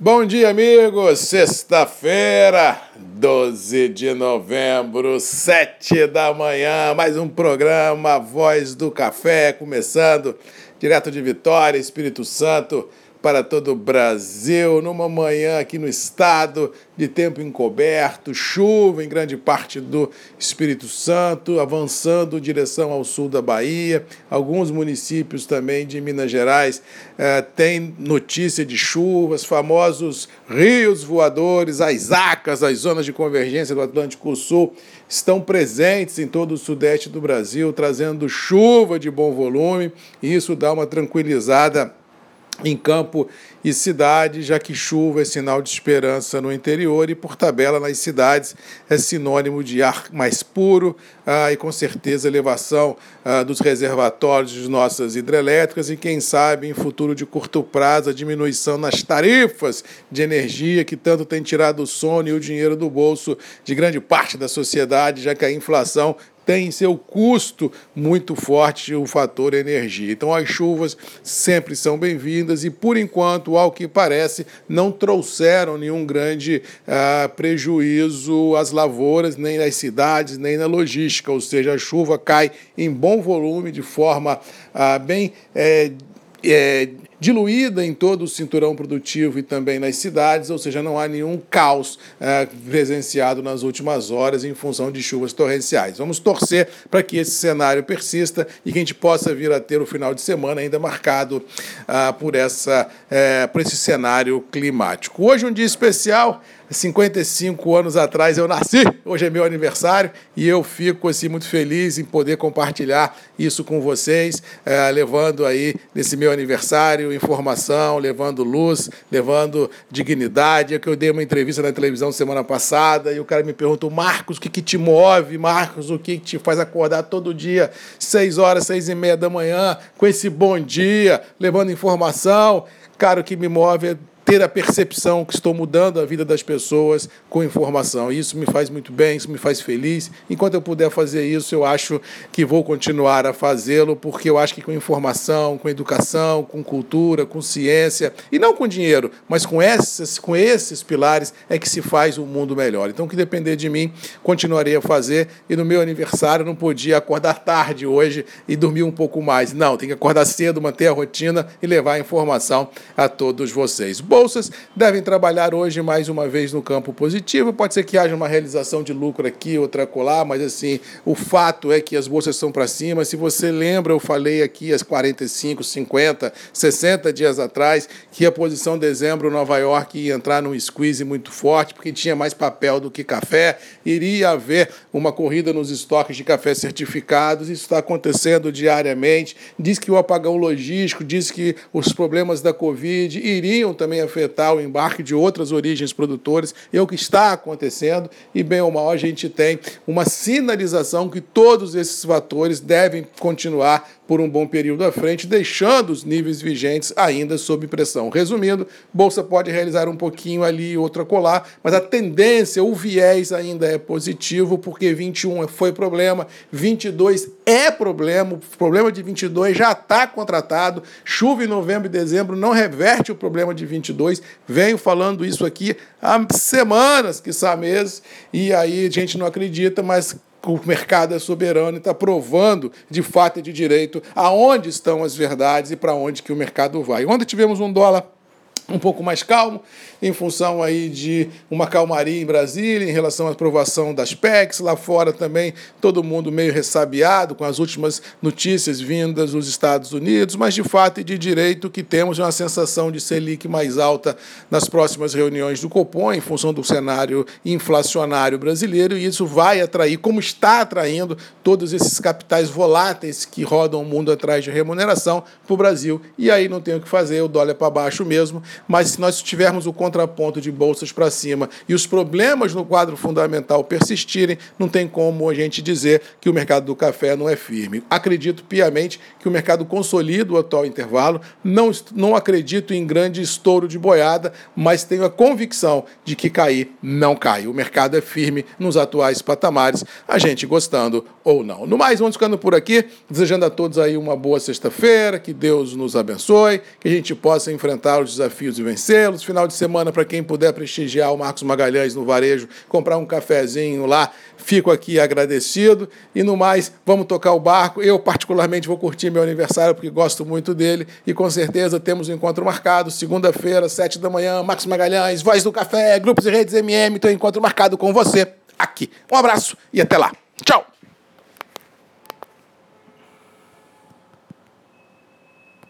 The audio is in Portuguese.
Bom dia, amigos! Sexta-feira, 12 de novembro, 7 da manhã, mais um programa Voz do Café, começando direto de Vitória, Espírito Santo para todo o Brasil, numa manhã aqui no estado de tempo encoberto, chuva em grande parte do Espírito Santo, avançando em direção ao sul da Bahia. Alguns municípios também de Minas Gerais eh, têm notícia de chuvas, famosos rios voadores, as ACAS, as zonas de convergência do Atlântico Sul, estão presentes em todo o sudeste do Brasil, trazendo chuva de bom volume, e isso dá uma tranquilizada em campo e cidade, já que chuva é sinal de esperança no interior e, por tabela, nas cidades é sinônimo de ar mais puro ah, e, com certeza, elevação ah, dos reservatórios de nossas hidrelétricas e, quem sabe, em futuro de curto prazo, a diminuição nas tarifas de energia que tanto tem tirado o sono e o dinheiro do bolso de grande parte da sociedade, já que a inflação tem seu custo muito forte o fator energia. Então as chuvas sempre são bem-vindas e, por enquanto, ao que parece, não trouxeram nenhum grande ah, prejuízo às lavouras, nem nas cidades, nem na logística. Ou seja, a chuva cai em bom volume, de forma ah, bem. É, é, diluída em todo o cinturão produtivo e também nas cidades, ou seja, não há nenhum caos é, presenciado nas últimas horas em função de chuvas torrenciais. Vamos torcer para que esse cenário persista e que a gente possa vir a ter o final de semana ainda marcado ah, por, essa, é, por esse cenário climático. Hoje um dia especial. 55 anos atrás eu nasci, hoje é meu aniversário e eu fico assim muito feliz em poder compartilhar isso com vocês, é, levando aí nesse meu aniversário informação, levando luz, levando dignidade. É que eu dei uma entrevista na televisão semana passada e o cara me perguntou, Marcos, o que, que te move? Marcos, o que, que te faz acordar todo dia, seis horas, seis e meia da manhã, com esse bom dia, levando informação? Cara, o que me move é ter a percepção que estou mudando a vida das pessoas com informação. Isso me faz muito bem, isso me faz feliz. Enquanto eu puder fazer isso, eu acho que vou continuar a fazê-lo, porque eu acho que com informação, com educação, com cultura, com ciência, e não com dinheiro, mas com esses, com esses pilares é que se faz um mundo melhor. Então, o que depender de mim, continuarei a fazer. E no meu aniversário, não podia acordar tarde hoje e dormir um pouco mais. Não, tem que acordar cedo, manter a rotina e levar a informação a todos vocês. Bom, bolsas devem trabalhar hoje mais uma vez no campo positivo. Pode ser que haja uma realização de lucro aqui, outra colar, mas assim, o fato é que as bolsas estão para cima. Se você lembra, eu falei aqui às 45, 50, 60 dias atrás que a posição de dezembro Nova York ia entrar num squeeze muito forte, porque tinha mais papel do que café, iria haver uma corrida nos estoques de café certificados. Isso está acontecendo diariamente. Diz que o apagão logístico, diz que os problemas da Covid iriam também afetar o embarque de outras origens produtoras, é o que está acontecendo, e bem ou mal a gente tem uma sinalização que todos esses fatores devem continuar por um bom período à frente, deixando os níveis vigentes ainda sob pressão. Resumindo, Bolsa pode realizar um pouquinho ali, outra colar, mas a tendência, o viés ainda é positivo, porque 21 foi problema, 22 é problema, o problema de 22 já está contratado, chuva em novembro e dezembro não reverte o problema de 22, venho falando isso aqui há semanas, que meses, e aí a gente não acredita, mas o mercado é soberano e está provando de fato e de direito aonde estão as verdades e para onde que o mercado vai. Ontem tivemos um dólar um pouco mais calmo, em função aí de uma calmaria em Brasília em relação à aprovação das PECs, lá fora também todo mundo meio ressabiado com as últimas notícias vindas dos Estados Unidos, mas de fato e de direito que temos uma sensação de Selic mais alta nas próximas reuniões do Copom, em função do cenário inflacionário brasileiro, e isso vai atrair, como está atraindo, todos esses capitais voláteis que rodam o mundo atrás de remuneração para o Brasil. E aí não tem o que fazer, o dólar é para baixo mesmo, mas se nós tivermos o contraponto de bolsas para cima e os problemas no quadro fundamental persistirem, não tem como a gente dizer que o mercado do café não é firme. Acredito piamente que o mercado consolida o atual intervalo, não, não acredito em grande estouro de boiada, mas tenho a convicção de que cair não cai. O mercado é firme nos atuais patamares, a gente gostando ou não. No mais, vamos ficando por aqui, desejando a todos aí uma boa sexta-feira, que Deus nos abençoe, que a gente possa enfrentar os desafios e vencê-los. Final de semana, para quem puder prestigiar o Marcos Magalhães no varejo, comprar um cafezinho lá, fico aqui agradecido. E no mais, vamos tocar o barco. Eu, particularmente, vou curtir meu aniversário porque gosto muito dele. E com certeza temos um encontro marcado, segunda-feira, sete da manhã. Marcos Magalhães, Voz do Café, Grupos e Redes MM. Um encontro marcado com você aqui. Um abraço e até lá. Tchau!